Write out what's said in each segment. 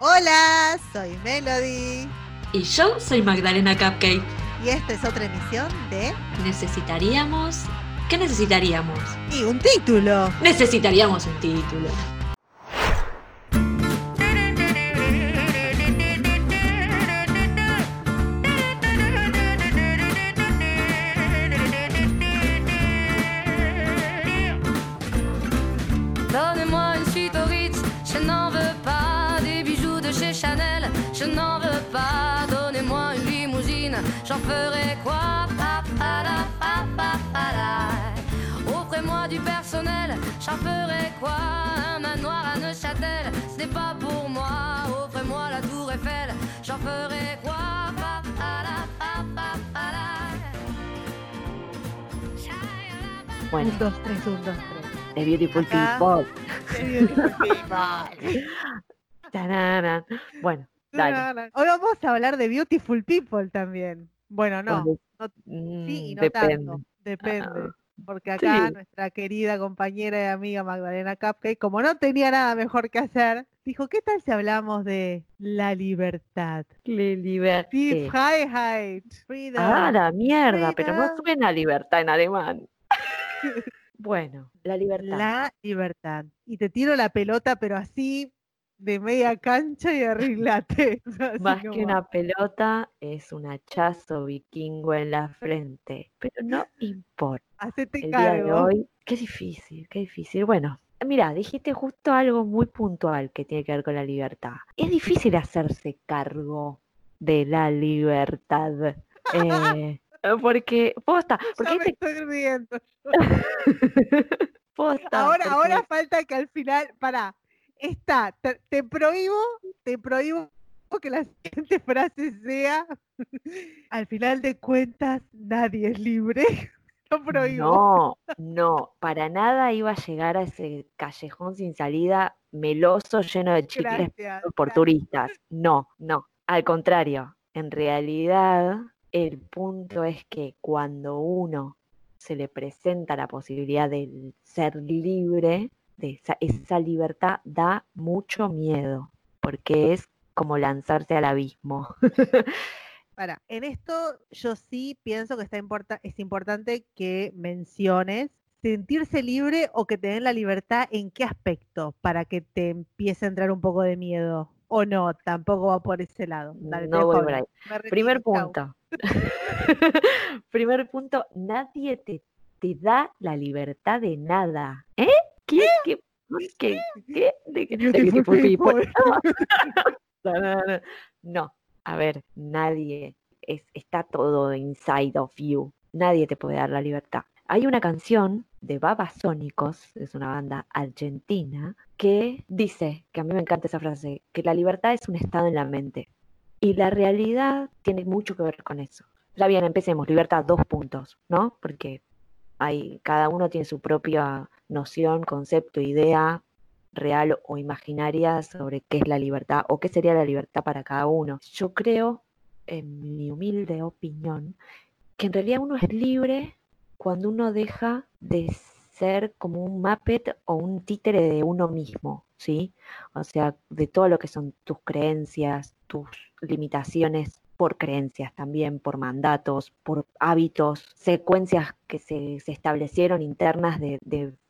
Hola, soy Melody. Y yo soy Magdalena Cupcake. Y esta es otra emisión de Necesitaríamos. ¿Qué necesitaríamos? Y un título. Necesitaríamos un título. Personnel, j'en ferai quoi Un manoir à Neuchâtel, ce n'est pas pour moi. Offrez-moi la tour Eiffel, j'en ferai quoi Pa, pa, la, pa, pa, pa, la. Bueno, Un, dos, tres, un, dos, The Beautiful Acá. People. Tararán. Bueno, dale. tres. Hoy vamos a hablar de Beautiful People también. Bueno, no, no mm, sí y no depende. tanto. Depende. Porque acá sí. nuestra querida compañera y amiga Magdalena Cupcake, como no tenía nada mejor que hacer, dijo, ¿qué tal si hablamos de la libertad? Le liberté. Die Freiheit. Freedom. Ah, la mierda, pero no suena libertad en alemán. Bueno, la libertad. La libertad. Y te tiro la pelota, pero así de media cancha y arreglate. Más que una pelota, es un hachazo vikingo en la frente. Pero no importa. Hacete El día de cargo. hoy, qué difícil, qué difícil. Bueno, mira, dijiste justo algo muy puntual que tiene que ver con la libertad. Es difícil hacerse cargo de la libertad. eh, porque, posta, porque Ya me estoy riendo. posta, Ahora, porque- ahora falta que al final, para, está, te, te prohíbo, te prohíbo que la siguiente frase sea, al final de cuentas, nadie es libre. Lo prohíbo. No, no, para nada iba a llegar a ese callejón sin salida meloso lleno de chicles Gracias. por turistas. No, no. Al contrario, en realidad el punto es que cuando uno se le presenta la posibilidad de ser libre, de esa, esa libertad da mucho miedo, porque es como lanzarse al abismo. Para, en esto yo sí pienso que está importa- es importante que menciones sentirse libre o que te den la libertad en qué aspecto para que te empiece a entrar un poco de miedo. O no, tampoco va por ese lado. Dale, No voy por ahí. Primer punto. Primer punto, nadie te, te da la libertad de nada. ¿Eh? ¿Qué? ¿Qué? ¿Por qué? ¿Qué? ¿De qué? de. No, a ver, nadie, es, está todo inside of you. Nadie te puede dar la libertad. Hay una canción de Babasónicos, es una banda argentina, que dice, que a mí me encanta esa frase, que la libertad es un estado en la mente. Y la realidad tiene mucho que ver con eso. Ya bien, empecemos, libertad, dos puntos, ¿no? Porque hay, cada uno tiene su propia noción, concepto, idea real o imaginaria sobre qué es la libertad o qué sería la libertad para cada uno. Yo creo, en mi humilde opinión, que en realidad uno es libre cuando uno deja de ser como un Muppet o un títere de uno mismo, ¿sí? O sea, de todo lo que son tus creencias, tus limitaciones por creencias también, por mandatos, por hábitos, secuencias que se, se establecieron internas de,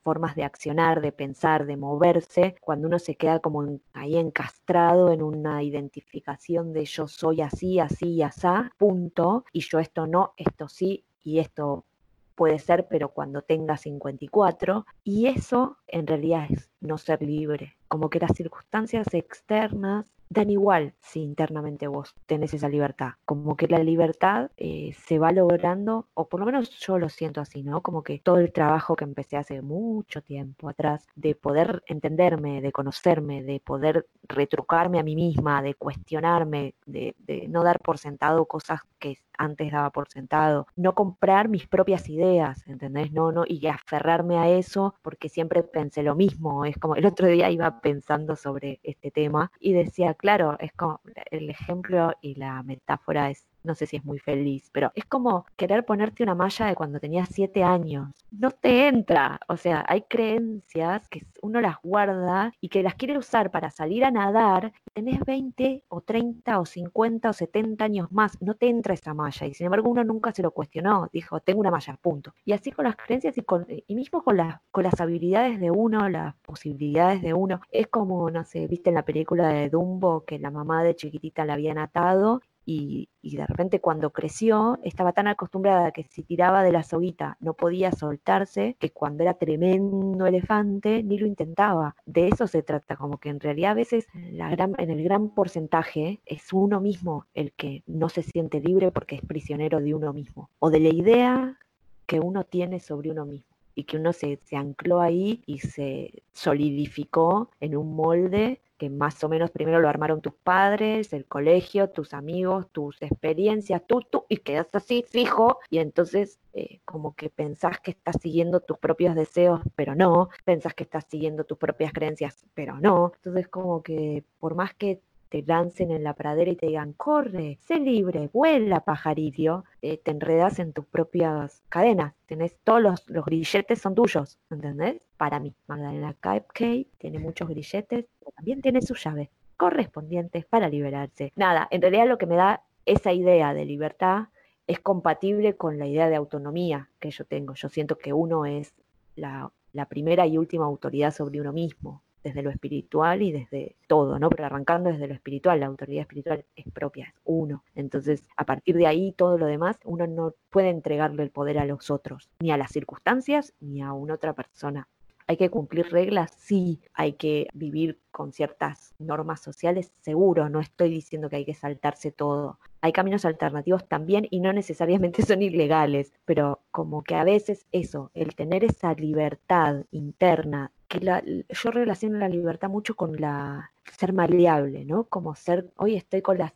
formas de accionar, de pensar, de moverse, cuando uno se queda como ahí encastrado en una identificación de yo soy así, así y asá, punto, y yo esto no, esto sí, y esto puede ser, pero cuando tenga 54, y eso en realidad es no ser libre, como que las circunstancias externas dan igual si internamente vos tenés esa libertad, como que la libertad eh, se va logrando, o por lo menos yo lo siento así, ¿no? Como que todo el trabajo que empecé hace mucho tiempo atrás, de poder entenderme, de conocerme, de poder retrucarme a mí misma, de cuestionarme, de, no dar por sentado cosas que antes daba por sentado, no comprar mis propias ideas, ¿entendés? No, no, y aferrarme a eso porque siempre pensé lo mismo. Es como el otro día iba pensando sobre este tema y decía, claro, es como el ejemplo y la metáfora es no sé si es muy feliz, pero es como querer ponerte una malla de cuando tenías siete años. No te entra. O sea, hay creencias que uno las guarda y que las quiere usar para salir a nadar. Tenés 20 o 30 o 50 o 70 años más. No te entra esa malla. Y sin embargo, uno nunca se lo cuestionó. Dijo, tengo una malla, punto. Y así con las creencias y, con, y mismo con, las con las habilidades de uno, las posibilidades de uno. Es como, no sé, viste en la película de Dumbo que la mamá de chiquitita la habían atado y, de repente cuando creció estaba tan acostumbrada que si tiraba de la soguita no podía soltarse, que cuando era tremendo elefante ni lo intentaba. De eso se trata, como que en realidad a veces la gran, en el gran porcentaje es uno mismo el que no se siente libre porque es prisionero de uno mismo, o de la idea que uno tiene sobre uno mismo y que uno se, se ancló ahí y se solidificó en un molde que más o menos primero lo armaron tus padres, el colegio, tus amigos, tus experiencias, tú, tú, y quedas así fijo, y entonces eh, como que pensás que estás siguiendo tus propios deseos, pero no, pensás que estás siguiendo tus propias creencias, pero no. Entonces como que por más que te lancen en la pradera y te digan, corre, sé libre, vuela, pajarillo, eh, te enredas en tus propias cadenas. Tenés todos los, grilletes son tuyos, ¿entendés? Para mí, Magdalena Cupcake tiene muchos grilletes, pero también tiene sus llaves correspondientes para liberarse. Nada, en realidad lo que me da esa idea de libertad es compatible con la idea de autonomía que yo tengo. Yo siento que uno es la, la primera y última autoridad sobre uno mismo desde lo espiritual y desde todo, ¿no? Pero arrancando desde lo espiritual, la autoridad espiritual es propia, es uno. Entonces, a partir de ahí, todo lo demás, uno no puede entregarle el poder a los otros, ni a las circunstancias, ni a una otra persona. ¿Hay que cumplir reglas? Sí. ¿Hay que vivir con ciertas normas sociales? Seguro. No estoy diciendo que hay que saltarse todo. Hay caminos alternativos también y no necesariamente son ilegales, pero como que a veces eso, el tener esa libertad interna que la, yo relaciono la libertad mucho con la ser maleable, ¿no? Como ser, hoy estoy con las,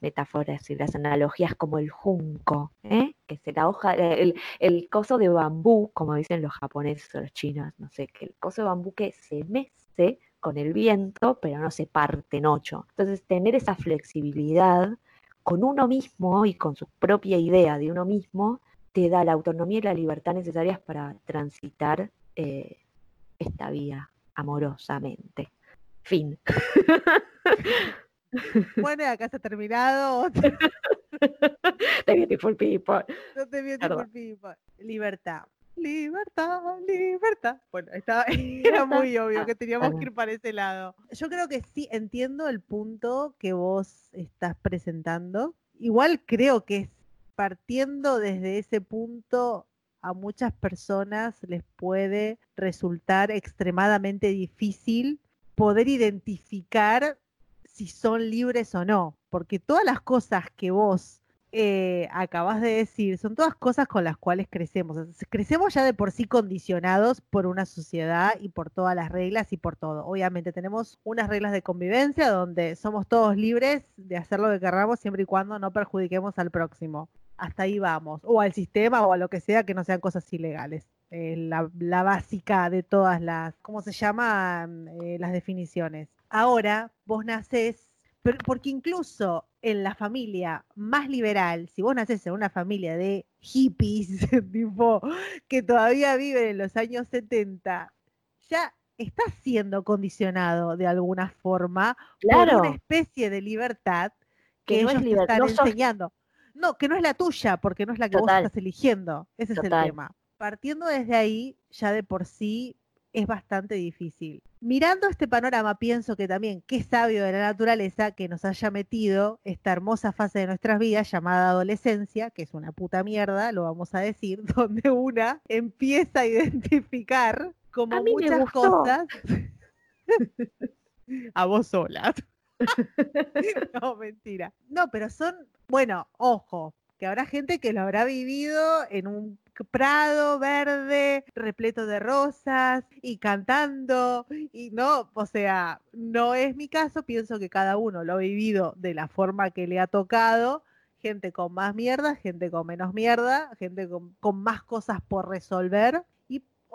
metáforas y las analogías como el junco, ¿eh? que se la hoja, el, el coso de bambú, como dicen los japoneses o los chinos, no sé, que el coso de bambú que se mece con el viento, pero no se parte en ocho. Entonces, tener esa flexibilidad con uno mismo y con su propia idea de uno mismo, te da la autonomía y la libertad necesarias para transitar eh, esta vía amorosamente. Fin. Bueno, acá está terminado. The Beautiful People. No te Beautiful People. Libertad. Libertad, libertad. Bueno, estaba, era muy obvio que teníamos que ir para ese lado. Yo creo que sí, entiendo el punto que vos estás presentando. Igual creo que es partiendo desde ese punto a muchas personas les puede resultar extremadamente difícil poder identificar si son libres o no, porque todas las cosas que vos eh, acabas de decir son todas cosas con las cuales crecemos. Crecemos ya de por sí condicionados por una sociedad y por todas las reglas y por todo. Obviamente tenemos unas reglas de convivencia donde somos todos libres de hacer lo que queramos siempre y cuando no perjudiquemos al próximo hasta ahí vamos, o al sistema o a lo que sea que no sean cosas ilegales. Eh, la, básica de todas las, ¿cómo se llama? Eh, las definiciones. Ahora vos nacés, porque incluso en la familia más liberal, si vos nacés en una familia de hippies, tipo, que todavía viven en los años 70, ya estás siendo condicionado de alguna forma por una especie de libertad que, ellos te están enseñando. No, que no es la tuya, porque no es la que vos estás eligiendo. Ese es el tema. Partiendo desde ahí, ya de por sí es bastante difícil. Mirando este panorama, pienso que también qué sabio de la naturaleza que nos haya metido esta hermosa fase de nuestras vidas llamada adolescencia, que es una puta mierda, lo vamos a decir, donde una empieza a identificar como muchas cosas a vos sola. no, mentira. No, pero son, bueno, ojo, que habrá gente que lo habrá vivido en un prado verde, repleto de rosas y cantando. Y no, o sea, no es mi caso, pienso que cada uno lo ha vivido de la forma que le ha tocado. Gente con más mierda, gente con menos mierda, gente con, con más cosas por resolver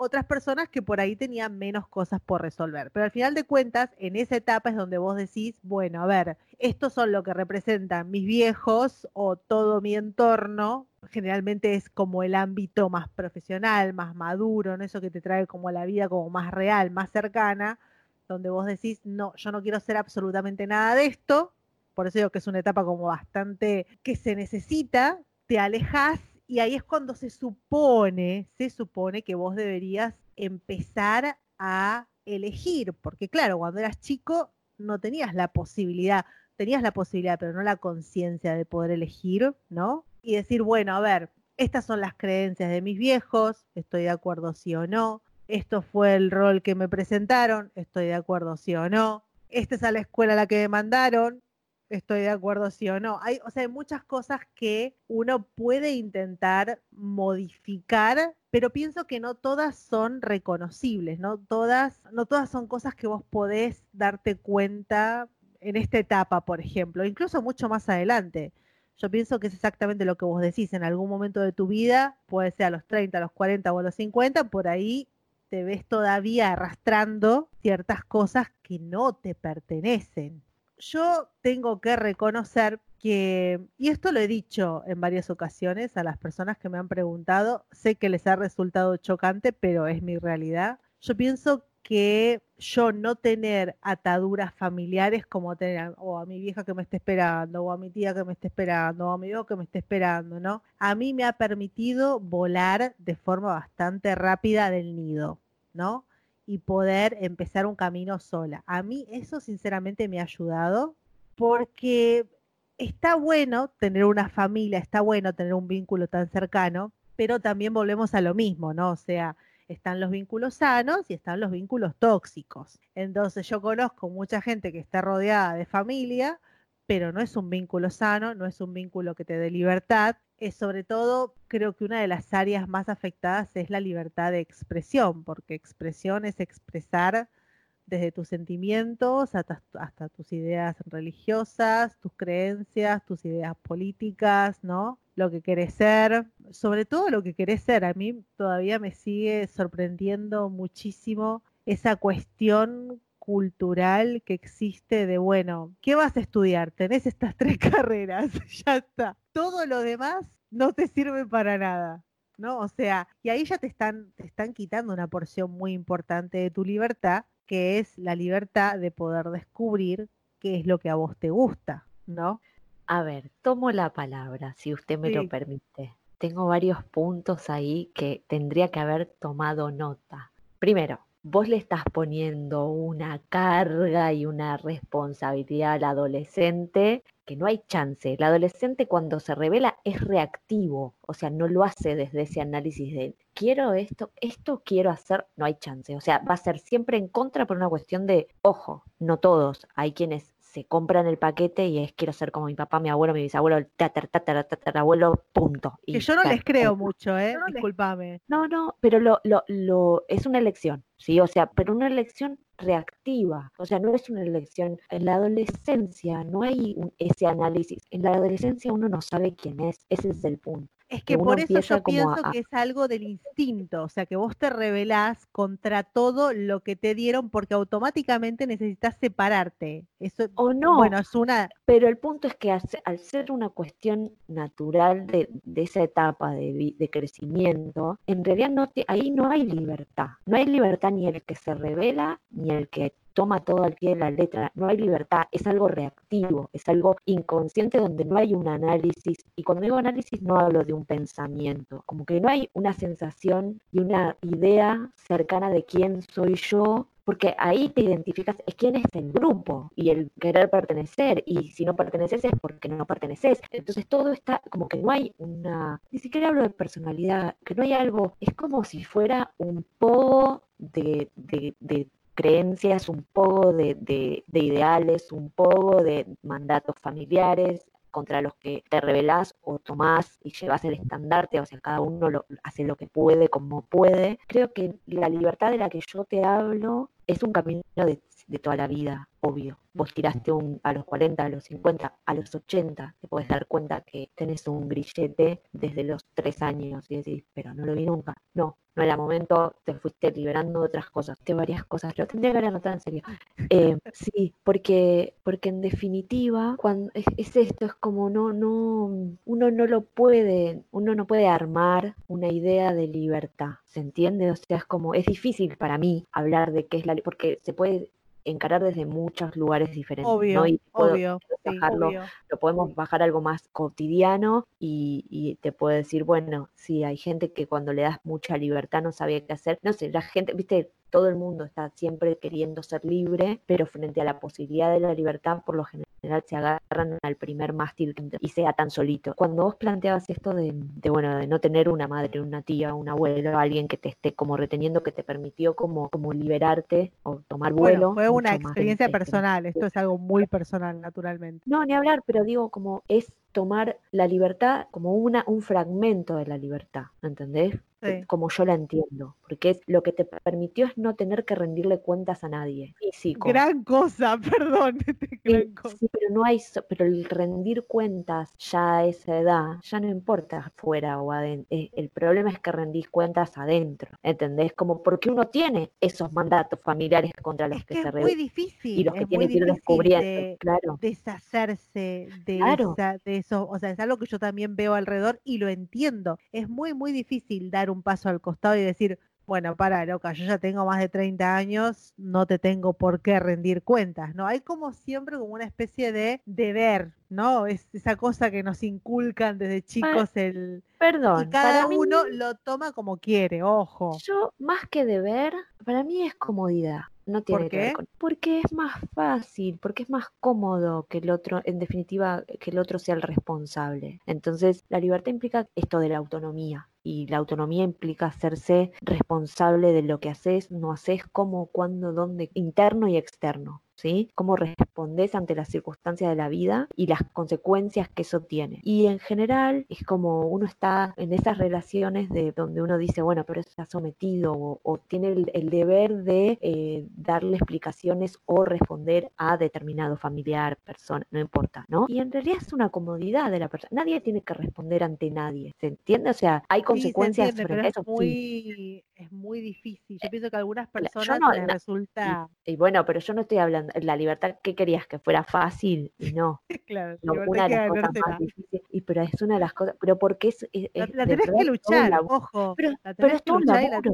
otras personas que por ahí tenían menos cosas por resolver. Pero al final de cuentas, en esa etapa es donde vos decís, bueno, a ver, estos son lo que representan mis viejos o todo mi entorno. Generalmente es como el ámbito más profesional, más maduro, ¿no? eso que te trae como la vida como más real, más cercana, donde vos decís, no, yo no quiero hacer absolutamente nada de esto. Por eso digo que es una etapa como bastante que se necesita, te alejas y ahí es cuando se supone, se supone que vos deberías empezar a elegir, porque claro, cuando eras chico no tenías la posibilidad, tenías la posibilidad, pero no la conciencia de poder elegir, ¿no? Y decir, bueno, a ver, estas son las creencias de mis viejos, estoy de acuerdo sí o no, esto fue el rol que me presentaron, estoy de acuerdo sí o no, esta es a la escuela a la que me mandaron, estoy de acuerdo sí o no. Hay, o sea, hay muchas cosas que uno puede intentar modificar, pero pienso que no todas son reconocibles, no todas, no todas son cosas que vos podés darte cuenta en esta etapa, por ejemplo, incluso mucho más adelante. Yo pienso que es exactamente lo que vos decís, en algún momento de tu vida, puede ser a los 30, a los 40 o a los 50, por ahí te ves todavía arrastrando ciertas cosas que no te pertenecen yo tengo que reconocer que, y esto lo he dicho en varias ocasiones a las personas que me han preguntado, sé que les ha resultado chocante, pero es mi realidad. Yo pienso que yo no tener ataduras familiares como tener o a mi vieja que me esté esperando, o a mi tía que me esté esperando, o a mi hijo que me esté esperando, ¿no? A mí me ha permitido volar de forma bastante rápida del nido, ¿no? Y poder empezar un camino sola. A mí eso sinceramente me ha ayudado porque está bueno tener una familia, está bueno tener un vínculo tan cercano, pero también volvemos a lo mismo, ¿no? O sea, están los vínculos sanos y están los vínculos tóxicos. Entonces yo conozco mucha gente que está rodeada de familia, pero no es un vínculo sano, no es un vínculo que te dé libertad, eh, sobre todo creo que una de las áreas más afectadas es la libertad de expresión, porque expresión es expresar desde tus sentimientos hasta, hasta, tus ideas religiosas, tus creencias, tus ideas políticas, ¿no? Lo que querés ser, sobre todo lo que querés ser. A mí todavía me sigue sorprendiendo muchísimo esa cuestión cultural que existe de, bueno, ¿qué vas a estudiar? Tenés estas tres carreras, ya está. Todo lo demás no te sirve para nada. ¿No? O sea, y ahí ya te están, te están quitando una porción muy importante de tu libertad, que es la libertad de poder descubrir qué es lo que a vos te gusta, ¿no? A ver, tomo la palabra, si usted me lo permite. Tengo varios puntos ahí que tendría que haber tomado nota. Primero, vos le estás poniendo una carga y una responsabilidad al adolescente que no hay chance. El adolescente cuando se revela es reactivo, o sea, no lo hace desde ese análisis de quiero esto, esto quiero hacer, no hay chance. O sea, va a ser siempre en contra por una cuestión de, ojo, no todos, hay quienes se compran el paquete y es quiero ser como mi papá, mi abuelo, mi bisabuelo, el tatar, tatar, tatar, abuelo, punto. Y que yo no les creo mucho, ¿eh? No Disculpame. No, no, pero lo, lo, lo, es una elección, ¿sí? O sea, pero una elección reactiva, o sea, no es una elección. En la adolescencia no hay ese análisis. En la adolescencia uno no sabe quién es, ese es el punto. Es que, por eso yo pienso que es algo del instinto, o sea, que vos te rebelás contra todo lo que te dieron porque automáticamente necesitas separarte. Eso, o no. Bueno, es una. Pero el punto es que al ser una cuestión natural de, esa etapa de, de, crecimiento, en realidad no ahí no hay libertad. No hay libertad ni el que se revela ni el que toma todo al pie de la letra, no hay libertad, es algo reactivo, es algo inconsciente donde no hay un análisis, y cuando digo análisis no hablo de un pensamiento, como que no hay una sensación y una idea cercana de quién soy yo, porque ahí te identificas, es quién es el grupo y el querer pertenecer, y si no perteneces es porque no perteneces. Entonces todo está como que no hay una, ni siquiera hablo de personalidad, que no hay algo, es como si fuera un poco de creencias, un poco de, ideales, un poco de mandatos familiares contra los que te rebelás o tomás y llevas el estandarte, o sea, cada uno lo, hace lo que puede, como puede. Creo que la libertad de la que yo te hablo es un camino de, de toda la vida, obvio. Vos tiraste un, a los 40, a los 50, a los 80, te puedes dar cuenta que tenés un grillete desde los 3 años y decís, pero no lo vi nunca. No, no era momento, te fuiste liberando de otras cosas, de varias cosas. Lo tendría que haber anotado en serio. Eh, sí, porque, porque en definitiva, cuando es, es esto, es como no, no, uno no lo puede, uno no puede armar una idea de libertad. ¿Se entiende? O sea, es como, es difícil para mí hablar de qué es la porque se puede encarar desde muchos lugares diferentes. Obvio, ¿no? Y puedo obvio, sí, bajarlo, obvio. lo podemos bajar a algo más cotidiano y, y te puede decir, bueno, sí, hay gente que cuando le das mucha libertad no sabe qué hacer. No sé, la gente, viste, todo el mundo está siempre queriendo ser libre, pero frente a la posibilidad de la libertad, por lo general se agarran al primer mástil y sea tan solito. Cuando vos planteabas esto de, de, bueno, de no tener una madre, una tía, un abuelo, alguien que te esté como reteniendo, que te permitió como, como liberarte o tomar vuelo. Bueno, fue una experiencia personal, esto es algo muy personal, naturalmente. No, ni hablar, pero digo, como es tomar la libertad como una, un fragmento de la libertad, ¿entendés? Sí. Como yo la entiendo, porque lo que te permitió es no tener que rendirle cuentas a nadie. Físico. Gran cosa, perdón. gran Sí, cosa. sí, pero no hay, pero el rendir cuentas ya a esa edad, ya no importa afuera o adentro. El problema es que rendís cuentas adentro, ¿entendés? Como porque uno tiene esos mandatos familiares contra los Es que que se es muy difícil, y los que es tiene muy que ir descubriendo, de claro. deshacerse de, Claro. esa- de eso, o sea, es algo que yo también veo alrededor y lo entiendo. Es muy, muy difícil dar un paso al costado y decir, bueno, para, loca, yo ya tengo más de 30 años, no te tengo por qué rendir cuentas, ¿no? Hay como siempre como una especie de deber, ¿no? Es esa cosa que nos inculcan desde chicos el... Perdón, Y cada mí- uno lo toma como quiere, ojo. Yo, más que deber, para mí es comodidad. No tiene ¿Por que ver con. Porque es más fácil, porque es más cómodo que el otro, en definitiva, que el otro sea el responsable. Entonces, la libertad implica esto de la autonomía. Y la autonomía implica hacerse responsable de lo que haces, no haces, cómo, cuándo, dónde, interno y externo. ¿Sí? Cómo respondes ante las circunstancias de la vida y las consecuencias que eso tiene. Y en general es como uno está en esas relaciones de donde uno dice, bueno, pero está sometido o, o tiene el, el deber de eh, darle explicaciones o responder a determinado familiar, persona, no importa, ¿no? Y en realidad es una comodidad de la persona. Nadie tiene que responder ante nadie, ¿se entiende? O sea, hay Sí, se consecuencias entiende, pero es eso, sí. muy, es muy difícil. Yo pienso que a algunas personas no- les la- resulta, Y bueno, pero yo no estoy hablando, la libertad, ¿qué querías? Que fuera fácil y no. claro, No, una de que las cosas más difíciles, y pero es una de las cosas, pero porque es, es- La, la tenés que luchar, ojo. Pero, La pero es que un laburo.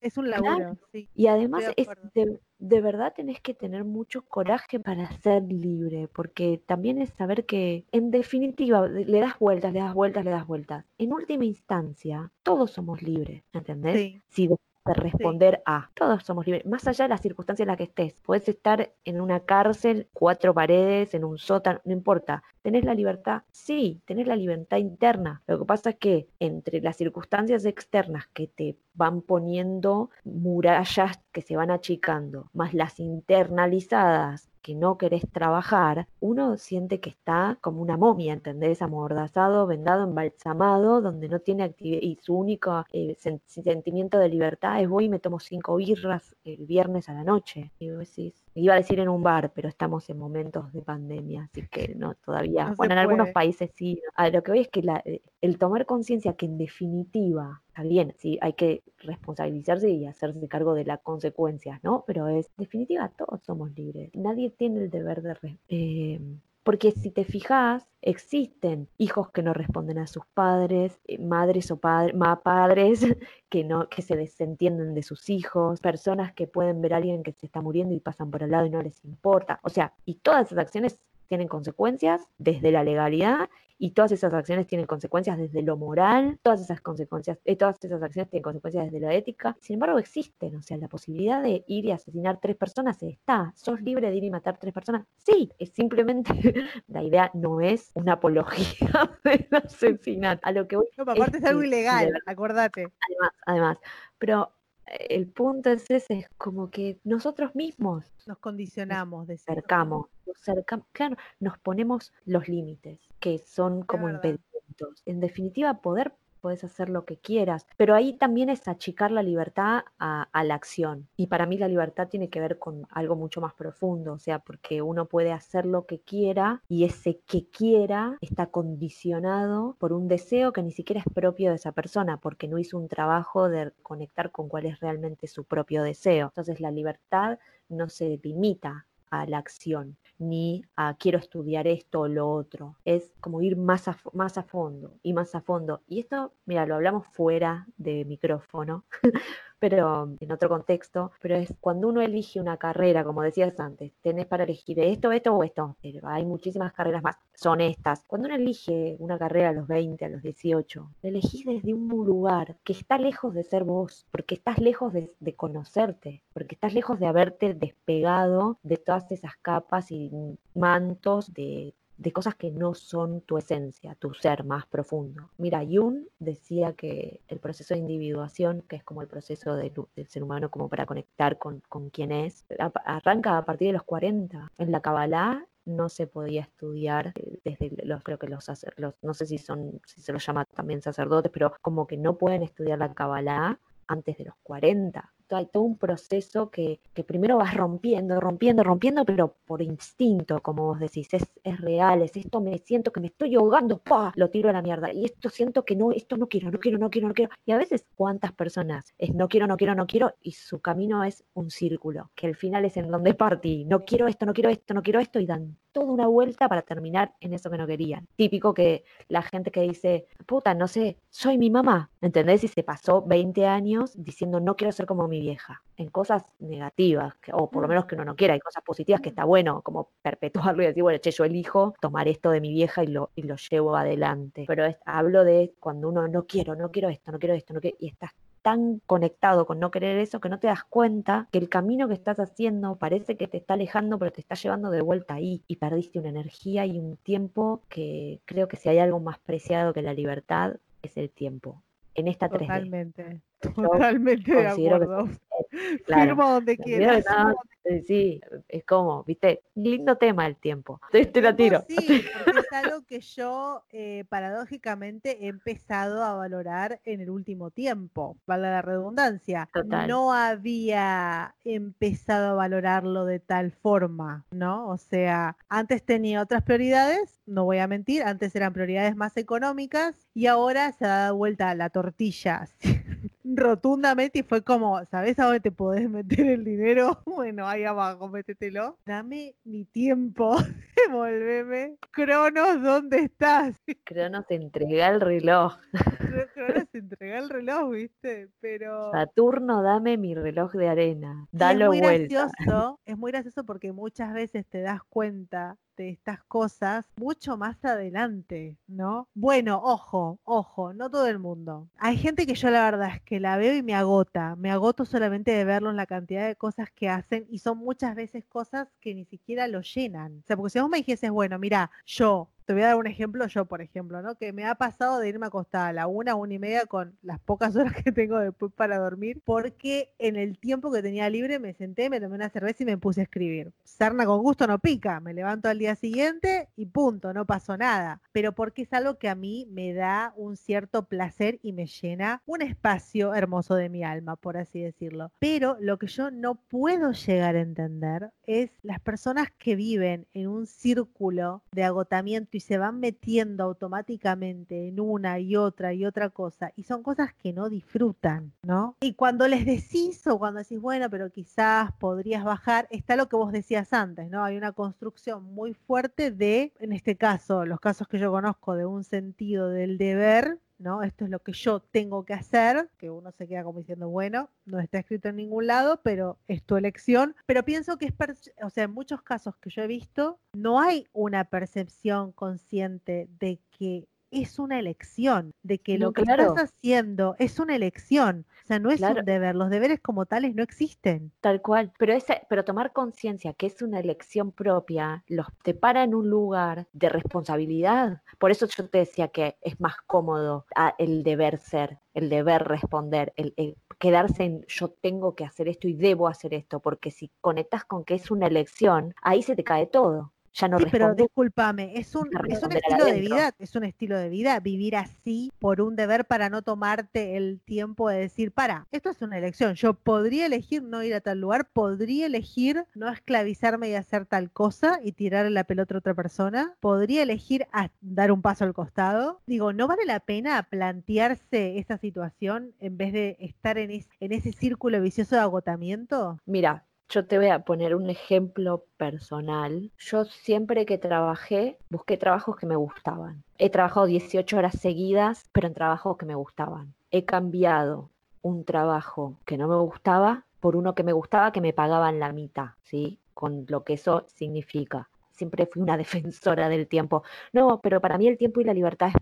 es un Claro. laburo, sí. Y además de es de, de verdad tenés que tener mucho coraje para ser libre, porque también es saber que en definitiva de- le das vueltas, le das vueltas, le das vueltas. En última instancia, todos somos libres, ¿entendés? Sí, Si de de responder a, todos somos libres, más allá de las circunstancias en las que estés. Puedes estar en una cárcel, cuatro paredes, en un sótano, no importa. ¿Tenés la libertad? Sí, tenés la libertad interna. Lo que pasa es que entre las circunstancias externas que te van poniendo murallas que se van achicando, más las internalizadas que no querés trabajar, uno siente que está como una momia, ¿entendés? Amordazado, vendado, embalsamado, donde no tiene actividad y su único eh, sen- sentimiento de libertad es voy y me tomo cinco birras el viernes a la noche. Y vos decís, iba a decir en un bar, pero estamos en momentos de pandemia, así que no, todavía. No bueno, en algunos países sí. A lo que voy es que la- el tomar conciencia que en definitiva, está bien, sí, hay que responsabilizarse y hacerse cargo de las consecuencias, ¿no? Pero es, en definitiva, todos somos libres. Nadie tiene el deber de... eh, porque si te fijas, existen hijos que no responden a sus padres, eh, madres o padres, padres que no, que se desentienden de sus hijos, personas que pueden ver a alguien que se está muriendo y pasan por al lado y no les importa. O sea, y todas esas acciones tienen consecuencias desde la legalidad y todas esas acciones tienen consecuencias desde lo moral, todas esas consecuencias, eh, todas esas acciones tienen consecuencias desde la ética. Sin embargo, existen, o sea, la posibilidad de ir y asesinar tres personas está. ¿Sos libre de ir y matar tres personas? Sí, es simplemente la idea no es una apología del asesinato. A lo que voy No, aparte es algo que, de ilegal, acordate. además, además, pero el punto es ese, es como que nosotros mismos Nos condicionamos, cercamos, nos cercam- claro, nos ponemos los límites, que son como impedimentos. En definitiva, poder podés hacer lo que quieras, pero ahí también es achicar la libertad a, a la acción. Y para mí la libertad tiene que ver con algo mucho más profundo, o sea, porque uno puede hacer lo que quiera y ese que quiera está condicionado por un deseo que ni siquiera es propio de esa persona, porque no hizo un trabajo de conectar con cuál es realmente su propio deseo. Entonces la libertad no se limita a la acción, ni a quiero estudiar esto o lo otro. Es como ir más a, más a fondo y más a fondo. Y esto, mira, lo hablamos fuera de micrófono, pero en otro contexto, pero es cuando uno elige una carrera, como decías antes, tenés para elegir esto, esto o esto, pero hay muchísimas carreras más, son estas. Cuando uno elige una carrera a los 20, a los 18, la elegís desde un lugar que está lejos de ser vos, porque estás lejos de, de conocerte, porque estás lejos de haberte despegado de todas esas capas y mantos de de cosas que no son tu esencia, tu ser más profundo. Mira, Jung decía que el proceso de individuación, que es como el proceso del, del ser humano como para conectar con, con es, arranca a partir de los 40. En la Kabbalah no se podía estudiar eh, desde los, creo que los, los no sé si son, si se los llama también sacerdotes, pero como que no pueden estudiar la Kabbalah antes de los 40 hay todo un proceso que, que, primero vas rompiendo, rompiendo, rompiendo, pero por instinto, como vos decís, es, es real, es esto, me siento que me estoy ahogando, ¡pah! lo tiro a la mierda, y esto siento que no, esto no quiero, no quiero, no quiero, no quiero. Y a veces, ¿cuántas personas es no quiero, no quiero, no quiero? Y su camino es un círculo, que al final es en donde partí, no quiero esto, no quiero esto, no quiero esto, y dan toda una vuelta para terminar en eso que no querían. Típico que la gente que dice, puta, no sé, soy mi mamá, ¿entendés? Y se pasó 20 años diciendo, no quiero ser como mi vieja, en cosas negativas, o por lo menos que uno no quiera, hay cosas positivas que está bueno, como perpetuarlo y decir, bueno, che, yo elijo tomar esto de mi vieja y lo, y lo llevo adelante. Pero hablo de cuando uno no quiero, no quiero esto, no quiero esto, no quiero, y estás tan conectado con no querer eso que no te das cuenta que el camino que estás haciendo parece que te está alejando, pero te está llevando de vuelta ahí y perdiste una energía y un tiempo que creo que si hay algo más preciado que la libertad es el tiempo. En esta 3D. Totalmente. De acuerdo. Firmo donde quieras. sí, es como, viste, lindo tema el tiempo. Te, te la tiro. Sí, porque es algo que yo eh, paradójicamente he empezado a valorar en el último tiempo, vale la redundancia. Total. No había empezado a valorarlo de tal forma, ¿no? O sea, antes tenía otras prioridades, no voy a mentir, antes eran prioridades más económicas y ahora se ha dado vuelta la tortilla rotundamente y fue como, ¿sabes a dónde te podés meter el dinero? Bueno, ahí abajo, métetelo. Dame mi tiempo, devolveme. Cronos, ¿dónde estás? Cronos, entrega el reloj. Cronos, entrega el reloj, ¿viste? Pero... Saturno, dame mi reloj de arena. Dalo es muy vuelta. gracioso, es muy gracioso porque muchas veces te das cuenta de estas cosas mucho más adelante, ¿no? Bueno, ojo, ojo, no todo el mundo. Hay gente que yo la verdad es que la veo y me agota, me agoto solamente de verlo en la cantidad de cosas que hacen y son muchas veces cosas que ni siquiera lo llenan. O sea, porque si vos me dijeses, bueno, mira, yo te voy a dar un ejemplo, yo por ejemplo, ¿no? Que me ha pasado de irme acostada a la una, una y media con las pocas horas que tengo después para dormir, porque en el tiempo que tenía libre me senté, me tomé una cerveza y me puse a escribir. Sarna con gusto no pica, me levanto al día siguiente y punto, no pasó nada. Pero porque es algo que a mí me da un cierto placer y me llena un espacio hermoso de mi alma, por así decirlo. Pero lo que yo no puedo llegar a entender es las personas que viven en un círculo de agotamiento y se van metiendo automáticamente en una y otra y otra cosa y son cosas que no disfrutan, ¿no? Y cuando les decís o cuando decís, bueno, pero quizás podrías bajar, está lo que vos decías antes, ¿no? Hay una construcción muy fuerte de, en este caso, los casos que yo conozco, de un sentido del deber ¿no? Esto es lo que yo tengo que hacer, que uno se queda como diciendo, bueno, no está escrito en ningún lado, pero es tu elección. Pero pienso que es, o sea, en muchos casos que yo he visto, no hay una percepción consciente de que es una elección, de que No, lo que claro. estás haciendo es una elección. O sea, no es Claro. un deber, los deberes como tales no existen. Tal cual, pero ese, pero tomar conciencia que es una elección propia, los te para en un lugar de responsabilidad. Por eso yo te decía que es más cómodo ah, el deber ser, el deber responder, el, el quedarse en yo tengo que hacer esto y debo hacer esto, porque si conectas con que es una elección, ahí se te cae todo. Ya no Sí, pero responde. discúlpame, es un, a es un estilo de vida, es un estilo de vida vivir así por un deber para no tomarte el tiempo de decir, para, esto es una elección, yo podría elegir no ir a tal lugar, podría elegir no esclavizarme y hacer tal cosa y tirarle la pelota a otra persona, podría elegir a- dar un paso al costado. Digo, ¿no vale la pena plantearse esa situación en vez de estar en, es- en ese círculo vicioso de agotamiento? Mira, yo te voy a poner un ejemplo personal. Yo siempre que trabajé, busqué trabajos que me gustaban. He trabajado 18 horas seguidas, pero en trabajos que me gustaban. He cambiado un trabajo que no me gustaba por uno que me gustaba que me pagaban la mitad, ¿sí? Con lo que eso significa. Siempre fui una defensora del tiempo. No, pero para mí el tiempo y la libertad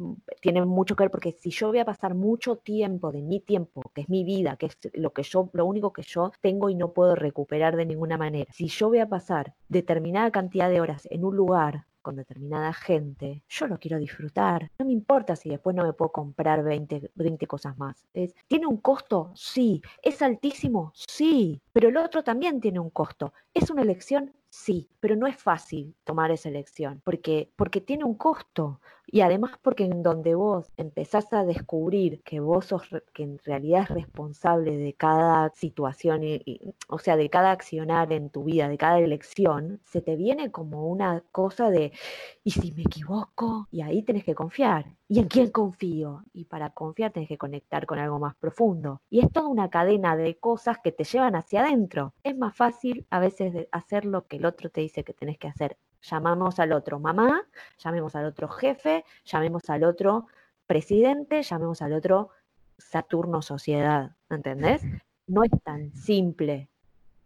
tienen mucho que ver porque si yo voy a pasar mucho tiempo de mi tiempo, que es mi vida, que es lo que yo, lo único que yo tengo y no puedo recuperar de ninguna manera, si yo voy a pasar determinada cantidad de horas en un lugar con determinada gente, yo lo quiero disfrutar. No me importa si después no me puedo comprar 20, 20 cosas más. Es, ¿Tiene un costo? Sí. ¿Es altísimo? Sí. Pero el otro también tiene un costo. ¿Es una elección? Sí, pero no es fácil tomar esa elección porque, porque tiene un costo y además porque en donde vos empezás a descubrir que vos sos, que en realidad es responsable de cada situación, y, o sea, de cada accionar en tu vida, de cada elección, se te viene como una cosa de, ¿y si me equivoco? Y ahí tenés que confiar. ¿Y en quién confío? Y para confiar tenés que conectar con algo más profundo. Y es toda una cadena de cosas que te llevan hacia adentro. Es más fácil a veces hacer lo que el otro te dice que tenés que hacer. Llamamos al otro mamá, llamemos al otro jefe, llamemos al otro presidente, llamemos al otro Saturno Sociedad, ¿entendés? No es tan simple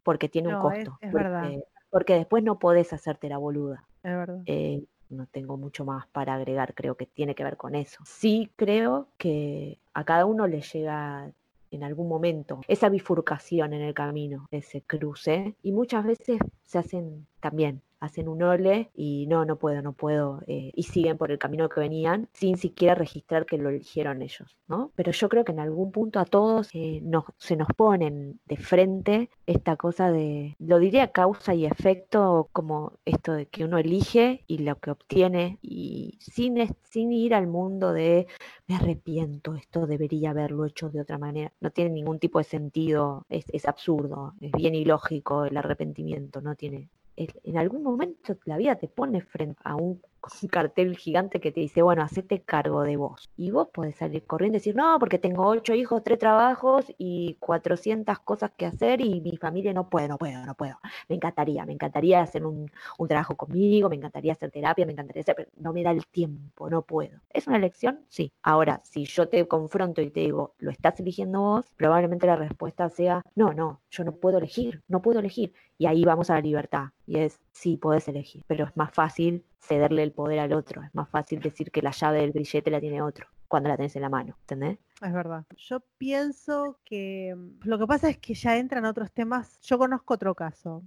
porque tiene un No, costo. es verdad. porque, porque después no podés hacerte la boluda. Es verdad. Eh, no tengo mucho más para agregar, creo que tiene que ver con eso. Sí creo que a cada uno le llega en algún momento esa bifurcación en el camino, ese cruce, y muchas veces se hacen también, hacen un ole y no, no puedo, no puedo, eh, y siguen por el camino que venían sin siquiera registrar que lo eligieron ellos, ¿no? Pero yo creo que en algún punto a todos eh, nos, se nos ponen de frente esta cosa de, lo diría causa y efecto, como esto de que uno elige y lo que obtiene, y sin, sin ir al mundo de me arrepiento, esto debería haberlo hecho de otra manera. No tiene ningún tipo de sentido, es, es absurdo, es bien ilógico el arrepentimiento, no tiene. En algún momento la vida te pone frente a un, un cartel gigante que te dice, bueno, hacete cargo de vos. Y vos podés salir corriendo y decir, no, porque tengo ocho hijos, tres trabajos y 400 cosas que hacer y mi familia no puede, no puedo, no puedo. Me encantaría, me encantaría hacer un, un trabajo conmigo, me encantaría hacer terapia, me encantaría hacer, pero no me da el tiempo, no puedo. ¿Es una elección? Sí. Ahora, si yo te confronto y te digo, ¿lo estás eligiendo vos? Probablemente la respuesta sea, no, no, yo no puedo elegir, no puedo elegir. Y ahí vamos a la libertad. Y es, sí, podés elegir, pero es más fácil cederle el poder al otro, es más fácil decir que la llave del grillete la tiene otro cuando la tenés en la mano, ¿entendés? Es verdad. Yo pienso que mm, lo que pasa es que ya entran otros temas. Yo conozco otro caso.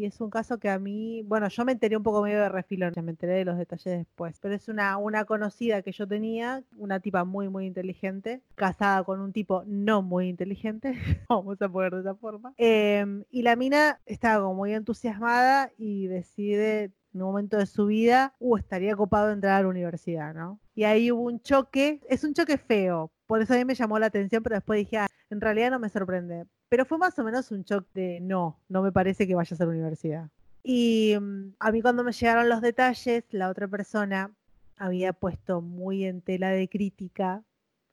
Y es un caso que a mí, bueno, yo me enteré un poco medio de refilón, ya me enteré de los detalles después, pero es una, una conocida que yo tenía, una tipa muy, muy inteligente, casada con un tipo no muy inteligente, vamos a poner de esa forma. Em, y la mina estaba como muy entusiasmada y decide en un momento de su vida, uh, estaría copado entrar a la universidad, ¿no? Y ahí hubo un choque, es un choque feo, por eso a mí me llamó la atención, pero después dije, ah, en realidad no me sorprende. Pero fue más o menos un choque de, no, no me parece que vayas a la universidad. Y mm, a mí cuando me llegaron los detalles, la otra persona había puesto muy en tela de crítica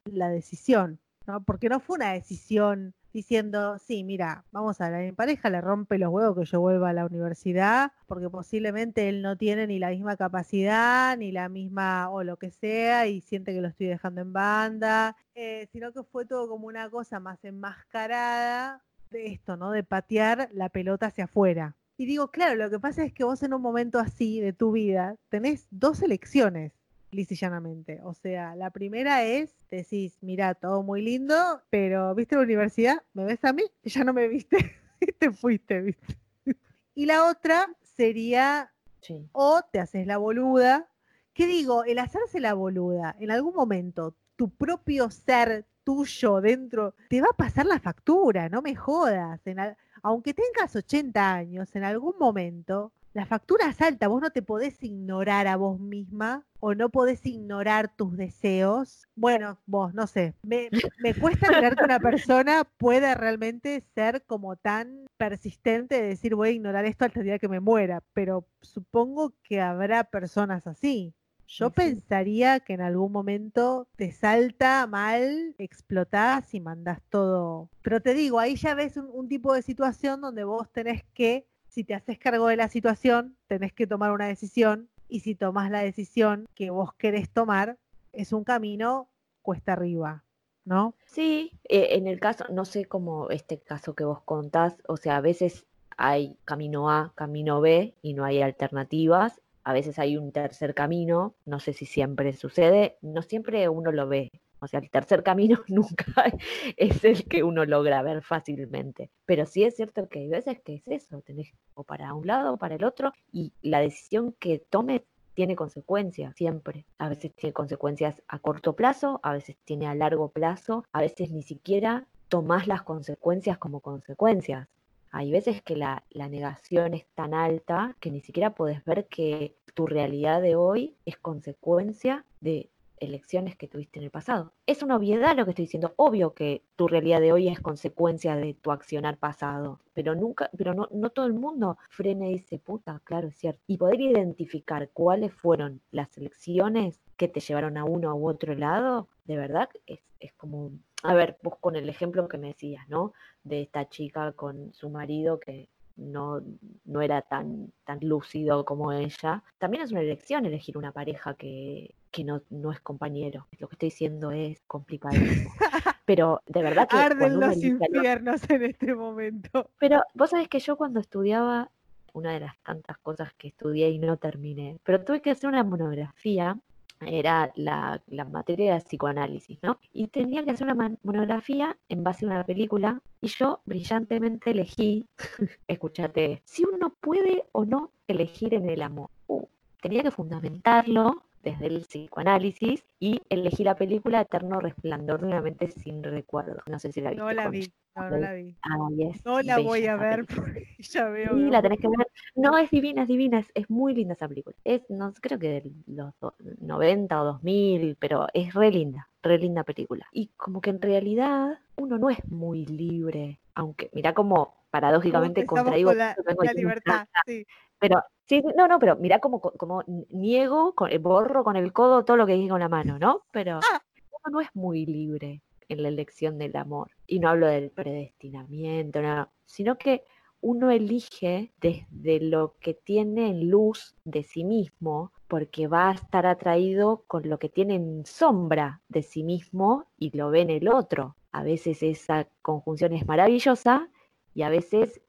la decisión, ¿no? Porque no fue una decisión diciendo, sí, mira, vamos a a mi pareja le rompe los huevos que yo vuelva a la universidad, porque posiblemente él no tiene ni la misma capacidad, ni la misma, o lo que sea, y siente que lo estoy dejando en banda, eh, sino que fue todo como una cosa más enmascarada de esto, ¿no? De patear la pelota hacia afuera. Y digo, claro, lo que pasa es que vos en un momento así de tu vida tenés dos elecciones lisa y llanamente. O sea, la primera es, decís, mira, todo muy lindo, pero ¿viste la universidad? ¿Me ves a mí? Ya no me viste. y te fuiste, ¿viste? y la otra sería, Sí. o te haces la boluda. ¿Qué digo? El hacerse la boluda, en algún momento, tu propio ser tuyo dentro, te va a pasar la factura, no me jodas. En al- aunque tengas 80 años, en algún momento la factura es alta, vos no te podés ignorar a vos misma o no podés ignorar tus deseos. Bueno, vos, no sé, me, me cuesta creer que una persona pueda realmente ser como tan persistente de decir voy a ignorar esto hasta el día que me muera, pero supongo que habrá personas así. Yo sí. pensaría que en algún momento te salta mal, explotás y mandás todo. Pero te digo, ahí ya ves un, un tipo de situación donde vos tenés que, si te haces cargo de la situación, tenés que tomar una decisión. Y si tomás la decisión que vos querés tomar, es un camino cuesta arriba, ¿no? Sí, eh, en el caso, no sé cómo este caso que vos contás, o sea, a veces hay camino A, camino B y no hay alternativas, a veces hay un tercer camino, no sé si siempre sucede, no siempre uno lo ve, o sea, el tercer camino nunca es el que uno logra ver fácilmente, pero sí es cierto que hay veces que es eso, tenés o para un lado o para el otro y la decisión que tomes tiene consecuencias siempre. A veces tiene consecuencias a corto plazo, a veces tiene a largo plazo, a veces ni siquiera tomás las consecuencias como consecuencias. Hay veces que la, la negación es tan alta que ni siquiera puedes ver que tu realidad de hoy es consecuencia de elecciones que tuviste en el pasado. Es una obviedad lo que estoy diciendo. Obvio que tu realidad de hoy es consecuencia de tu accionar pasado, pero nunca, pero no, no todo el mundo frena y dice, puta, claro, es cierto. Y poder identificar cuáles fueron las elecciones que te llevaron a uno u otro lado, de verdad, es, es como, a ver, vos con el ejemplo que me decías, ¿no? De esta chica con su marido que no, no era tan, tan lúcido como ella. También es una elección elegir una pareja que, que no, no es compañero. Lo que estoy diciendo es complicadísimo. Pero de verdad que Arden los infiernos en este momento. Pero vos sabés que yo cuando estudiaba, una de las tantas cosas que estudié y no terminé, pero tuve que hacer una monografía, era la, materia de psicoanálisis, ¿no? Y tenía que hacer una monografía en base a una película y yo brillantemente elegí, escúchate, si uno puede o no elegir en el amor. Uh, tenía que fundamentarlo desde el psicoanálisis y elegí la película Eterno Resplandor de una mente sin recuerdo. No sé si la viste. No la vi, no, no la vi. Ay, es No la voy a ver porque ya veo. Sí, la tenés que ver. No, es divina, es divina, es, es muy linda esa película. Es, no creo que de los do- 90 o 2000, pero es re linda, re linda película. Y como que en realidad uno no es muy libre, aunque mira como ¿Cómo paradójicamente empezamos contradigo con la, libertad? Sí. pero sí, no, no, pero mira como, co- como niego, con, eh, borro con el codo todo lo que dije con la mano, ¿no? Pero Ah. uno no es muy libre en la elección del amor. Y no hablo del predestinamiento, no, sino que uno elige desde lo que tiene en luz de sí mismo, porque va a estar atraído con lo que tiene en sombra de sí mismo y lo ve en el otro. A veces esa conjunción es maravillosa y a veces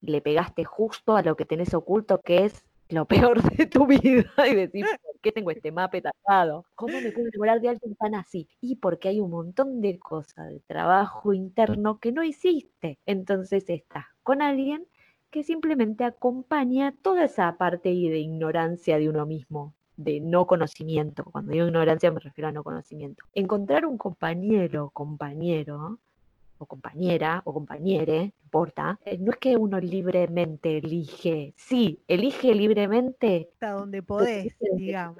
le pegaste justo a lo que tenés oculto, que es lo peor de tu vida, y decís, ¿por qué tengo este mape tallado? ¿Cómo me puedo enamorar de alguien tan así? Y porque hay un montón de cosas de trabajo interno que no hiciste. Entonces estás con alguien que simplemente acompaña toda esa parte de ignorancia de uno mismo, de no conocimiento. Cuando digo ignorancia me refiero a no conocimiento. Encontrar un compañero, compañero, o compañera o compañere, no importa, eh, no es que uno libremente elige, sí, elige libremente, Hasta donde podés, digamos.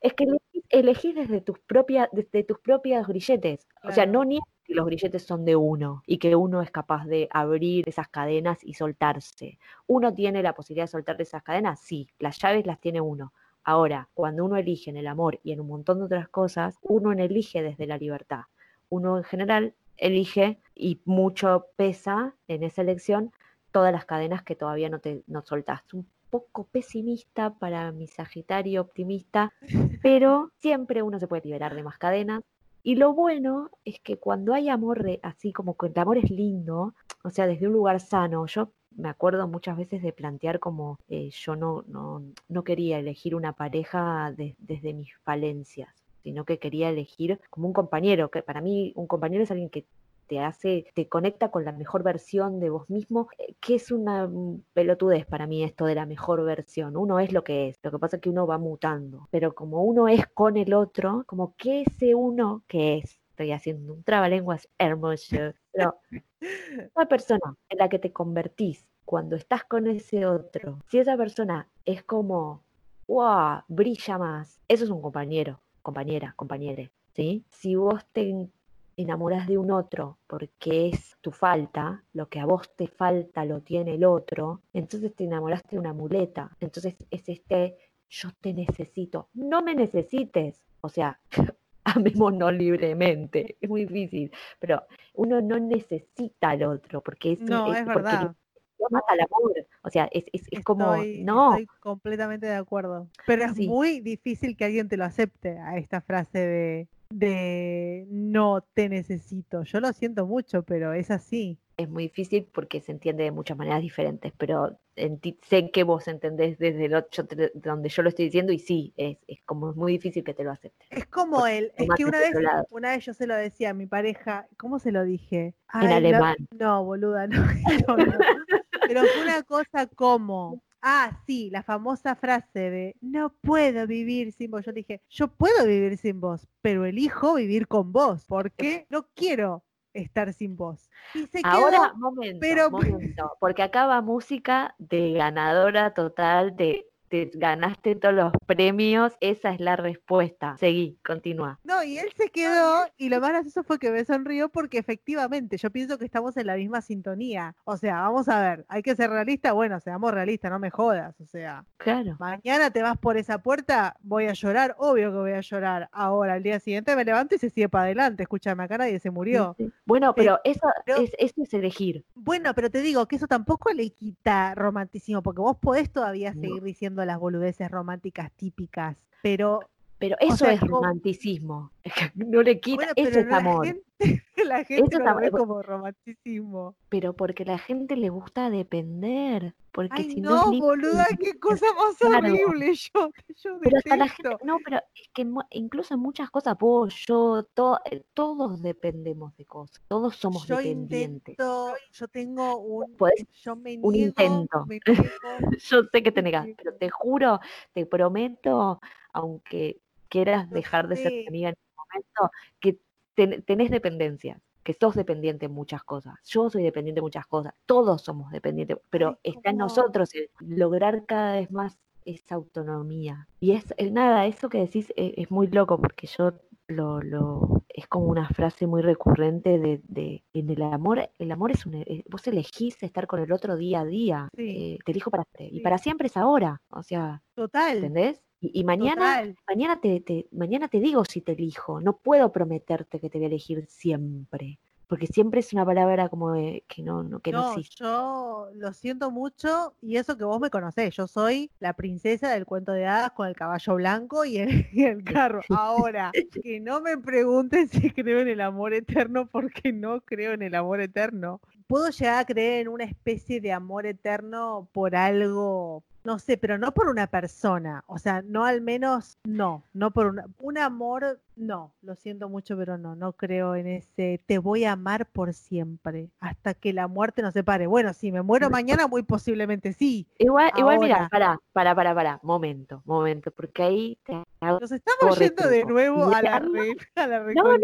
es que elegís desde tus propias, desde tus propias grilletes, o sea, no niegas que los grilletes son de uno y que uno es capaz de abrir esas cadenas y soltarse. ¿Uno tiene la posibilidad de soltar esas cadenas? Sí, las llaves las tiene uno. Ahora, cuando uno elige en el amor y en un montón de otras cosas, uno no elige desde la libertad. Uno en general elige y mucho pesa en esa elección todas las cadenas que todavía no te no soltaste. Un poco pesimista para mi Sagitario optimista, pero siempre uno se puede liberar de más cadenas. Y lo bueno es que cuando hay amor, así como que el amor es lindo, o sea, desde un lugar sano, yo me acuerdo muchas veces de plantear como eh, yo no, no, no quería elegir una pareja de- desde mis falencias, sino que quería elegir como un compañero, que para mí un compañero es alguien que te hace, te conecta con la mejor versión de vos mismo, eh, que es una mm, pelotudez para mí esto de la mejor versión. Uno es lo que es, lo que pasa es que uno va mutando, pero como uno es con el otro, como que ese uno que es, estoy haciendo un trabalenguas hermoso, pero una persona en la que te convertís cuando estás con ese otro, si esa persona es como, wow, brilla más, eso es un compañero, compañera, compañere, ¿sí? Si vos te enamoras de un otro porque es tu falta, lo que a vos te falta lo tiene el otro, entonces te enamoraste de una muleta, entonces es este, yo te necesito, no me necesites, o sea, amémonos libremente, es muy difícil, pero uno no necesita al otro porque es, No, es porque verdad. no mata el amor, o sea, es, es, es como, Estoy, no, estoy completamente de acuerdo. Pero es Sí. muy difícil que alguien te lo acepte a esta frase de, de no te necesito. Yo lo siento mucho, pero es así. es muy difícil porque se entiende de muchas maneras diferentes, pero enti- sé que vos entendés desde el otro, de donde yo lo estoy diciendo y sí, es, es como muy difícil que te lo acepte. Es como él, es que una vez, una vez yo se lo decía a mi pareja, ¿cómo se lo dije? En no- alemán. No, boluda, no, no, no. Pero fue una cosa como, ah, sí, la famosa frase de no puedo vivir sin vos. Yo dije, yo puedo vivir sin vos, pero elijo vivir con vos, porque no quiero estar sin vos. Y se quedó, Ahora, momento, pero- momento, porque acá va música de ganadora total, de te ganaste todos los premios, esa es la respuesta. Seguí, continúa. No, y él se quedó y lo más gracioso fue que me sonrió porque efectivamente yo pienso que estamos en la misma sintonía. O sea, vamos a ver, hay que ser realista, bueno, seamos realistas, no me jodas. O sea, Claro. mañana te vas por esa puerta, voy a llorar, obvio que voy a llorar. Ahora, al día siguiente me levanto y se sigue para adelante, escúchame acá, nadie se murió. Sí, sí. Bueno, pero eso, pero- es, eso es elegir. Bueno, pero te digo que eso tampoco le quita romanticismo, porque vos podés todavía No. seguir diciendo las boludeces románticas típicas, pero Pero eso sea, es romanticismo. No le quita, bueno, eso es amor. gente, la gente es no lo amor, ve como romanticismo. Pero porque la gente le gusta depender. Porque Ay, si no, no, boluda, qué cosa más Claro. horrible. Yo, yo Pero hasta la gente, no, pero es que incluso en muchas cosas, vos, yo, to- eh, todos dependemos de cosas, todos somos Yo dependientes. intento, yo tengo un, yo me un niego, intento. me niego. Yo sé que te negas, pero te juro, te prometo, aunque quieras dejar de ser amiga momento, que ten- tenés dependencias, que sos dependiente en muchas cosas. Yo soy dependiente de muchas cosas, todos somos dependientes, pero Ay, está en nosotros el lograr cada vez más esa autonomía. Y es, es nada, eso que decís es, es muy loco porque yo lo, lo es como una frase muy recurrente de, de en el amor, el amor es un eh, vos elegís estar con el otro día a día, Sí. eh, te elijo para siempre, y Sí. para siempre es ahora, o sea, Total, ¿entendés? Y, y mañana, total. mañana te, te- mañana te digo si te elijo, no puedo prometerte que te voy a elegir siempre, porque siempre es una palabra como de- que no, no, que no, No, existe. yo lo siento mucho y eso que vos me conocés, yo soy la princesa del cuento de hadas con el caballo blanco y el, y el carro. Ahora, que no me pregunten si creo en el amor eterno porque no creo en el amor eterno. Puedo llegar a creer en una especie de amor eterno por algo, no sé, pero no por una persona, o sea, no al menos, no, no por una, un amor, no, lo siento mucho, pero no, no creo en ese, te voy a amar por siempre, hasta que la muerte nos separe. Bueno, si me muero mañana, muy posiblemente sí. Igual, igual mira, Ahora. para, para, para, para, momento, momento, porque ahí te hago- Nos estamos yendo de nuevo a la, re, a la No, no, no,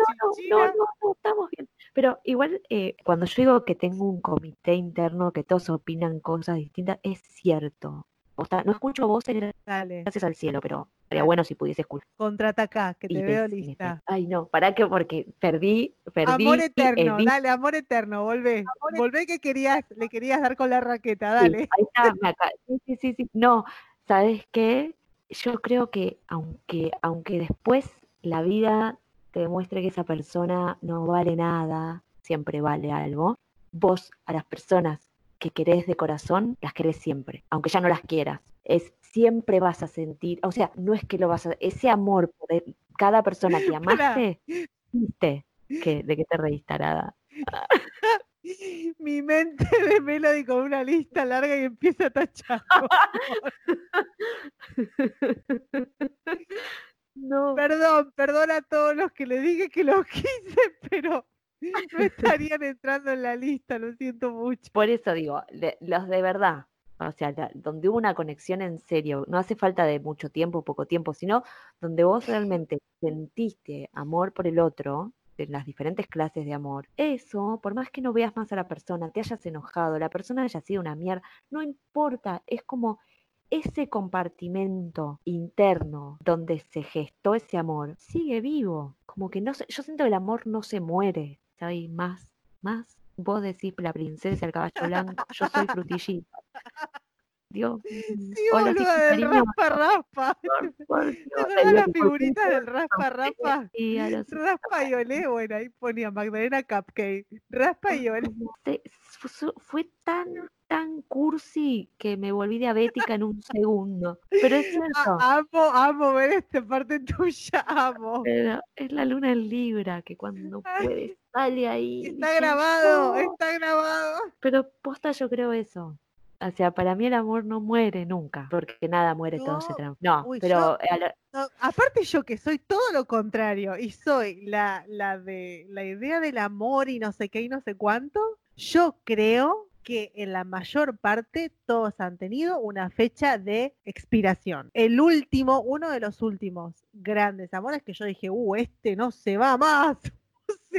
no, no, no, estamos bien. Pero igual, eh, cuando yo digo que tengo un comité interno, que todos opinan cosas distintas, es cierto. O sea, no escucho voces gracias al cielo, pero sería bueno si pudiese escuchar. contraataca, que te y veo decime. lista. Ay, no, para que, porque perdí, perdí. Amor y eterno, dale, amor eterno, volvé. Volvé que querías, le querías dar con la raqueta, Sí, dale. ahí está, me acá- Sí, sí, sí, sí. No, ¿sabes qué? Yo creo que aunque, aunque después la vida te demuestre que esa persona no vale nada, siempre vale algo, vos a las personas que querés de corazón, las querés siempre, aunque ya no las quieras. Es siempre vas a sentir, o sea, no es que lo vas a, ese amor por el- cada persona que amaste, viste, que, de que te Arada. Mi mente de Melody con una lista larga y empieza a tachar. No. Perdón, perdón a todos los que le dije que los quise, pero no estarían entrando en la lista, lo siento mucho. Por eso digo, los de verdad, o sea, donde hubo una conexión en serio, no hace falta de mucho tiempo, poco tiempo, sino donde vos realmente sentiste amor por el otro, de las diferentes clases de amor, eso, por más que no veas más a la persona, te hayas enojado, la persona haya sido una mierda, no importa, es como ese compartimento interno donde se gestó ese amor sigue vivo. Como que no se, yo siento que el amor no se muere. ¿Sabes? Más, más. Vos decís la princesa, el caballo blanco, yo soy frutillita. Dios. Sí, hola, boluda, sí, del raspa raspa. ¿Te la figurita del raspa raspa? Sí, los- Raspa y olé, bueno, ahí ponía Magdalena Cupcake. Raspa y olé. fue tan, tan cursi que me volví diabética en un segundo. Pero es cierto. A- Amo, amo ver esta parte tuya, amo. Pero es la luna en Libra que cuando puede sale ahí. Está grabado, está grabado. Pero posta yo creo eso. O sea, para mí el amor no muere nunca, porque nada muere, todo se transforma. No, uy, pero yo- a la- No, aparte yo que soy todo lo contrario y soy la, la de la idea del amor y no sé qué y no sé cuánto, yo creo que en la mayor parte todos han tenido una fecha de expiración. El último, uno de los últimos grandes amores que yo dije, uh, este no se va más.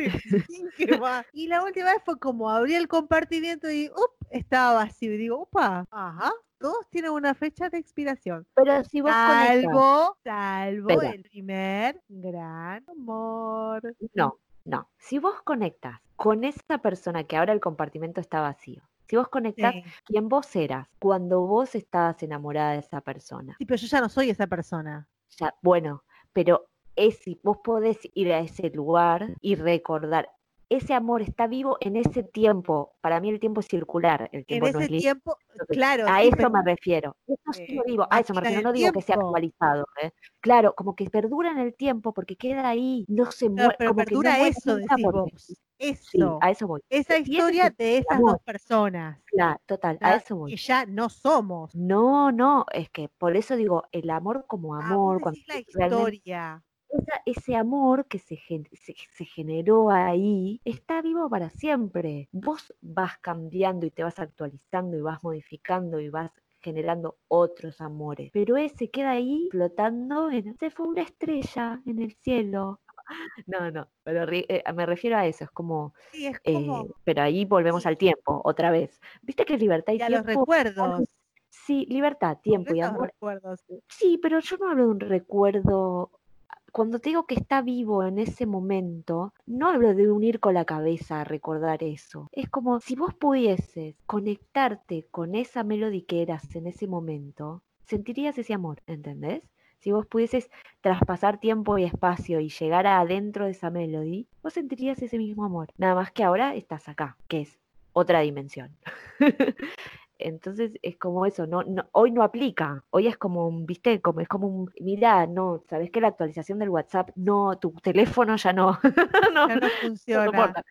Que va. Y la última vez fue como abrí el compartimiento y up, estaba vacío. Y digo, upa, ajá, todos tienen una fecha de expiración. pero si vos conectas- Salvo, salvo Espera. el primer gran amor. No, no. Si vos conectas con esa persona que ahora el compartimento está vacío, si vos conectás Sí. quién vos eras cuando vos estabas enamorada de esa persona, Sí, pero yo ya no soy esa persona. ya, bueno, pero es si vos podés ir a ese lugar y recordar. Ese amor está vivo en ese tiempo. Para mí el tiempo es circular. El En tiempo no ese es tiempo, claro. A eso pero- me refiero. Eso eh, digo. A eso me refiero. No digo que sea actualizado. ¿eh? Claro, como que perdura en el tiempo porque queda ahí. No se muere. pero como que no perdura eso, decís vos. Sí, Eso. a eso voy. Esa es historia de esas amor. dos personas. Claro, total, a eso voy. Que ya no somos. No, no, es que por eso digo, el amor como Ah, vos amor, cuando decís la historia. Esa- ese amor que se, se, se generó ahí está vivo para siempre. Vos vas cambiando y te vas actualizando y vas modificando y vas generando otros amores. Pero ese queda ahí flotando, en, se fue una estrella en el cielo. No, no, pero eh, me refiero a eso, es como, Sí, es eh, como. pero ahí volvemos Sí. al tiempo, otra vez. ¿Viste que libertad y y a los tiempo? recuerdos. Sí, libertad, tiempo y amor recuerdos. Sí, pero yo no hablo de un recuerdo. Cuando digo que está vivo en ese momento, no hablo de unir con la cabeza a recordar eso. Es como si vos pudieses conectarte con esa melodía que eras en ese momento, sentirías ese amor, ¿entendés? Si vos pudieses traspasar tiempo y espacio y llegar adentro de esa melodía, vos sentirías ese mismo amor. Nada más que ahora estás acá, que es otra dimensión. Entonces es como eso, no, no, hoy no aplica, hoy es como un, viste, como es como un, mira, no, sabes que la actualización del WhatsApp, no, tu teléfono ya no, no, Ya no funciona.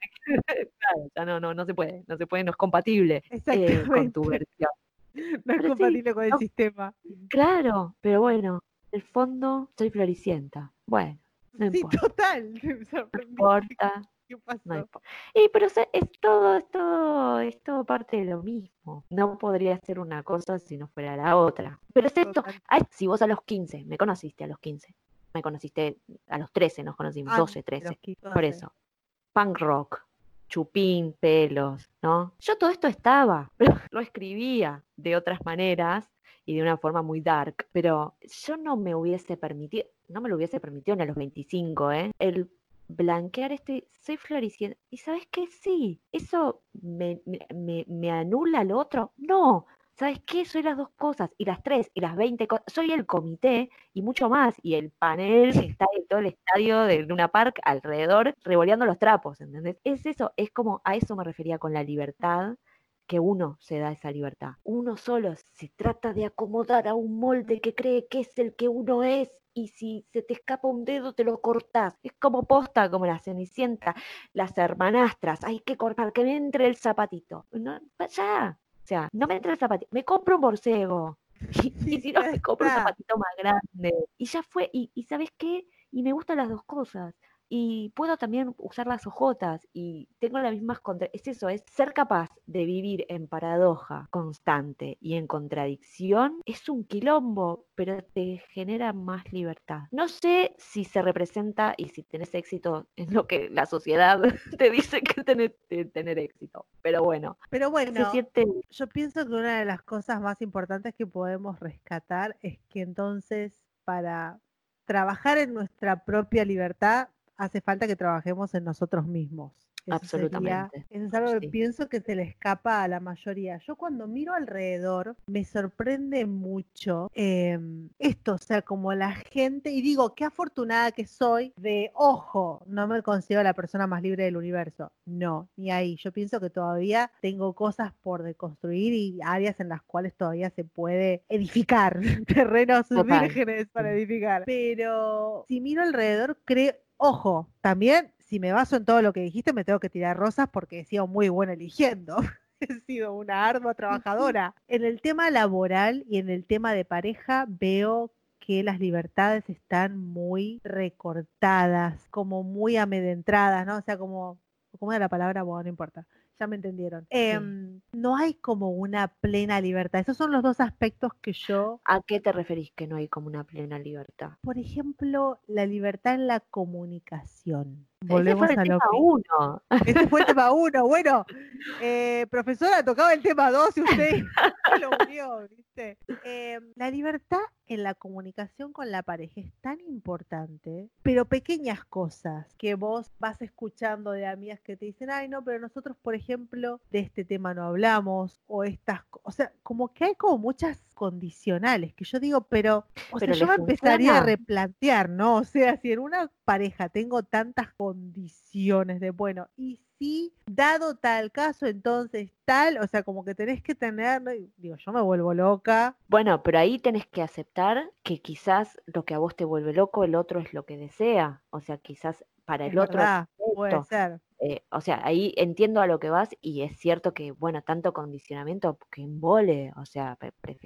Claro, ya no, no, no se puede, no se puede, no es compatible eh, con tu versión. No es Pero sí, compatible con el sistema. Claro, pero bueno, en el fondo soy floricienta. Bueno, no Sí, importa, total. Me no importa, ¿Qué pasó? no. Y pero es todo, es todo, es todo parte de lo mismo. No podría ser una cosa si no fuera la otra. Pero es esto, ay, si vos a los 15, me conociste a los 15, me conociste a los 13, nos conocimos, Ah, 12, de 13, los qui- por 12. eso. Punk rock, chupín, pelos, ¿no? Yo todo esto estaba, pero lo escribía de otras maneras y de una forma muy dark, pero yo no me hubiese permitido, no me lo hubiese permitido ni a los 25, ¿eh? El blanquear este, soy floricienta. ¿Y sabes qué? Sí, eso me, me, me- anula lo otro. No, ¿sabes qué? Soy las dos cosas, y las tres, y las 20 cosas. Soy el comité y mucho más, y el panel que está en todo el estadio de Luna Park alrededor, revoleando los trapos, ¿entendés? Es eso, es como a eso me refería con la libertad que uno se da esa libertad. Uno solo se trata de acomodar a un molde que cree que es el que uno es y si se te escapa un dedo te lo cortás. Es como posta, como la cenicienta, las hermanastras, hay que cortar, que me entre el zapatito. No, ya, o sea, no me entre el zapatito, me compro un borcego. Y, y si no, me compro un zapatito más grande. Y ya fue, y, y ¿sabes qué? Y me gustan las dos cosas. Y puedo también usar las ojotas y tengo las mismas contra es eso, es ser capaz de vivir en paradoja constante y en contradicción es un quilombo, pero te genera más libertad. No sé si se representa y si tenés éxito en lo que la sociedad te dice que tenés que tener éxito, pero bueno, Pero se bueno, siente yo pienso que una de las cosas más importantes que podemos rescatar es que entonces para trabajar en nuestra propia libertad hace falta que trabajemos en nosotros mismos. Eso sería- Absolutamente, eso es algo que sí. pienso que se le escapa a la mayoría. Yo cuando miro alrededor me sorprende mucho em, esto, o sea, como la gente, y digo, qué afortunada que soy de, ojo, no me considero la persona más libre del universo. No, ni ahí. Yo pienso que todavía tengo cosas por deconstruir y áreas en las cuales todavía se puede edificar, terrenos Total. vírgenes para edificar. Pero si miro alrededor, creo, ojo, también si me baso en todo lo que dijiste, me tengo que tirar rosas porque he sido muy buena eligiendo. He sido una ardua trabajadora. En el tema laboral y en el tema de pareja veo que las libertades están muy recortadas, como muy amedrentadas, ¿no? O sea, como, ¿cómo era la palabra? Bueno, no importa. Ya me entendieron. Em, no hay como una plena libertad. Esos son los dos aspectos que yo ¿A qué te referís que no hay como una plena libertad? por ejemplo, la libertad en la comunicación. Ese Volvemos fue el a lo tema que... uno. Ese fue el tema uno. Bueno, eh, profesora, tocaba el tema dos y usted lo unió, ¿viste? Eh, la libertad en la comunicación con la pareja es tan importante, pero pequeñas cosas que vos vas escuchando de amigas que te dicen, ay, no, pero nosotros, por ejemplo, de este tema no hablamos, o estas, o sea, como que hay como muchas condicionales que yo digo, pero, o sea, yo me empezaría a replantear, ¿no? O sea, si en una pareja tengo tantas condiciones de, bueno, y si dado tal caso, entonces tal, o sea, como que tenés que tener, digo, yo me vuelvo loca. Bueno, pero ahí tenés que aceptar que quizás lo que a vos te vuelve loco, el otro es lo que desea. O sea, quizás para Es el otro es verdad, puede esto. ser. Eh, o sea, ahí entiendo a lo que vas y es cierto que, bueno, tanto condicionamiento que embole, o sea,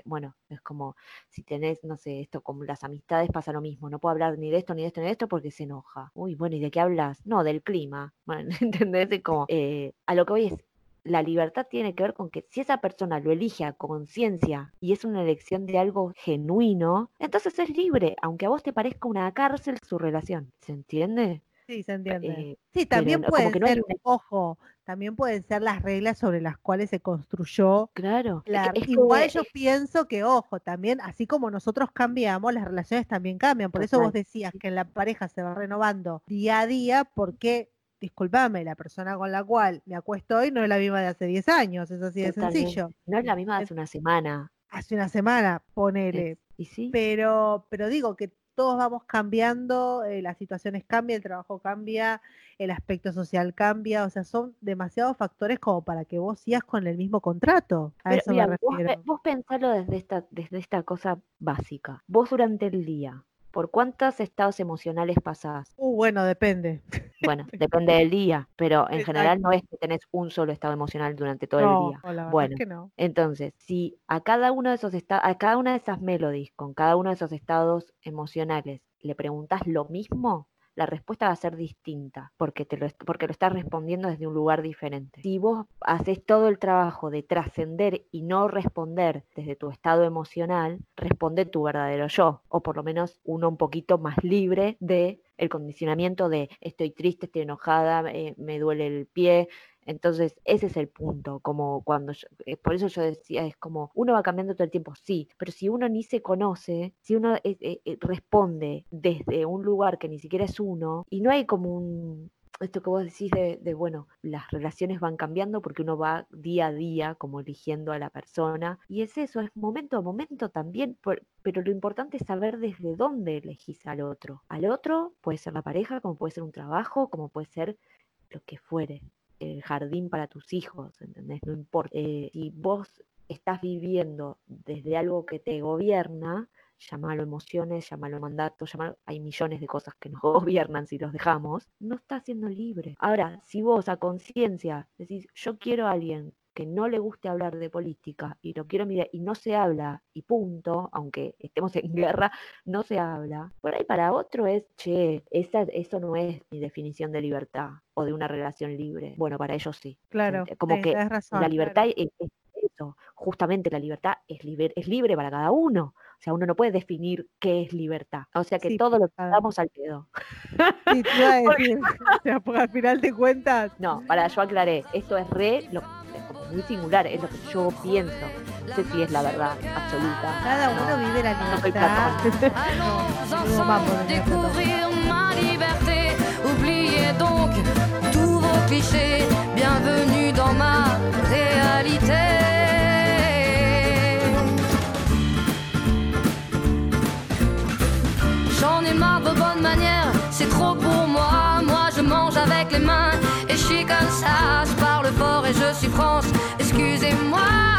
bueno, es como si tenés, no sé, esto como las amistades pasa lo mismo, no puedo hablar ni de esto, ni de esto, ni de esto porque se enoja. Uy, bueno, ¿y de qué hablas? No, del clima. Bueno, ¿entendés? Es como, eh, a lo que voy es, la libertad tiene que ver con que si esa persona lo elige a conciencia y es una elección de algo genuino, entonces es libre, aunque a vos te parezca una cárcel su relación. ¿Se entiende? Sí, se entiende. Eh, Sí, también pueden no ser, una- ojo, también pueden ser las reglas sobre las cuales se construyó Claro. la... es que Igual es- yo pienso que, ojo, también, así como nosotros cambiamos, las relaciones también cambian. Por eso vos decías que en la pareja se va renovando día a día, porque, discúlpame, la persona con la cual me acuesto hoy no es la misma de hace 10 años, es así de sencillo. No es la misma de hace una semana. Hace una semana, ponele. es- y sí, Pero, pero digo que todos vamos cambiando, eh, las situaciones cambian, el trabajo cambia, el aspecto social cambia, o sea, son demasiados factores como para que vos sigas con el mismo contrato. A pero eso mira, me vos, pe- refiero. vos pensalo desde esta, desde esta cosa básica. Vos durante el día, ¿por cuántos estados emocionales pasás? Uh, bueno, depende. Bueno, depende del día, pero en general no es que tenés un solo estado emocional durante todo No, el día. la verdad Bueno, es que no. Entonces, si a cada uno de esos esta- a cada una de esas melodies, con cada uno de esos estados emocionales, le preguntas lo mismo, la respuesta va a ser distinta, porque te lo, porque lo estás respondiendo desde un lugar diferente. Si vos haces todo el trabajo de trascender y no responder desde tu estado emocional, responde tu verdadero yo, o por lo menos uno un poquito más libre de el condicionamiento de estoy triste, estoy enojada, eh, me duele el pie, entonces, ese es el punto, como cuando yo- eh, por eso yo decía, es como uno va cambiando todo el tiempo, sí, pero si uno ni se conoce, si uno eh, eh, eh, responde desde un lugar que ni siquiera es uno, y no hay como un, esto que vos decís de, de, bueno, las relaciones van cambiando porque uno va día a día como eligiendo a la persona, y es eso, es momento a momento también, por- pero lo importante es saber desde dónde elegís al otro. Al otro puede ser la pareja, como puede ser un trabajo, como puede ser lo que fuere el jardín para tus hijos, ¿entendés? No importa. Eh, si vos estás viviendo desde algo que te gobierna, llámalo emociones, llámalo mandato, llámalo, hay millones de cosas que nos gobiernan si los dejamos, no estás siendo libre. Ahora, si vos a conciencia decís, yo quiero a alguien que no le guste hablar de política y lo quiero mirar y no se habla y punto, aunque estemos en guerra, no se habla. Por ahí para otro es, che, esa, eso no es mi definición de libertad o de una relación libre. Bueno, para ellos sí. Claro, Como sí, que razón, la libertad claro. es, es eso, justamente la libertad es libre, es libre para cada uno. O sea, uno no puede definir qué es libertad. O sea que Sí, todo lo que damos al pedo. Sí, te iba a decir, o sea, porque al final de cuentas, No, para, yo aclaré, esto es re, lo, muy singular, es lo que yo pienso. No sé si es la verdad absoluta. cada uno no. vive la libertad. No, vamos découvrir ma liberté. Oubliez donc tous vos clichés. Bienvenue dans ma réalité. J'en ai marre de bonnes manières, c'est trop pour moi. Moi je mange avec les mains et je suis comme ça je suis France, excusez-moi.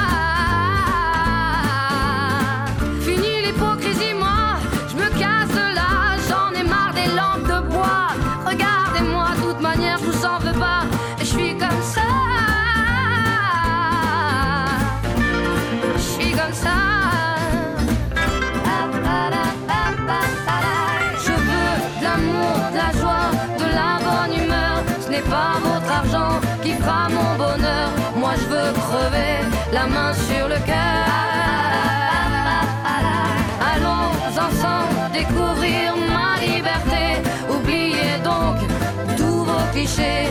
Clichés.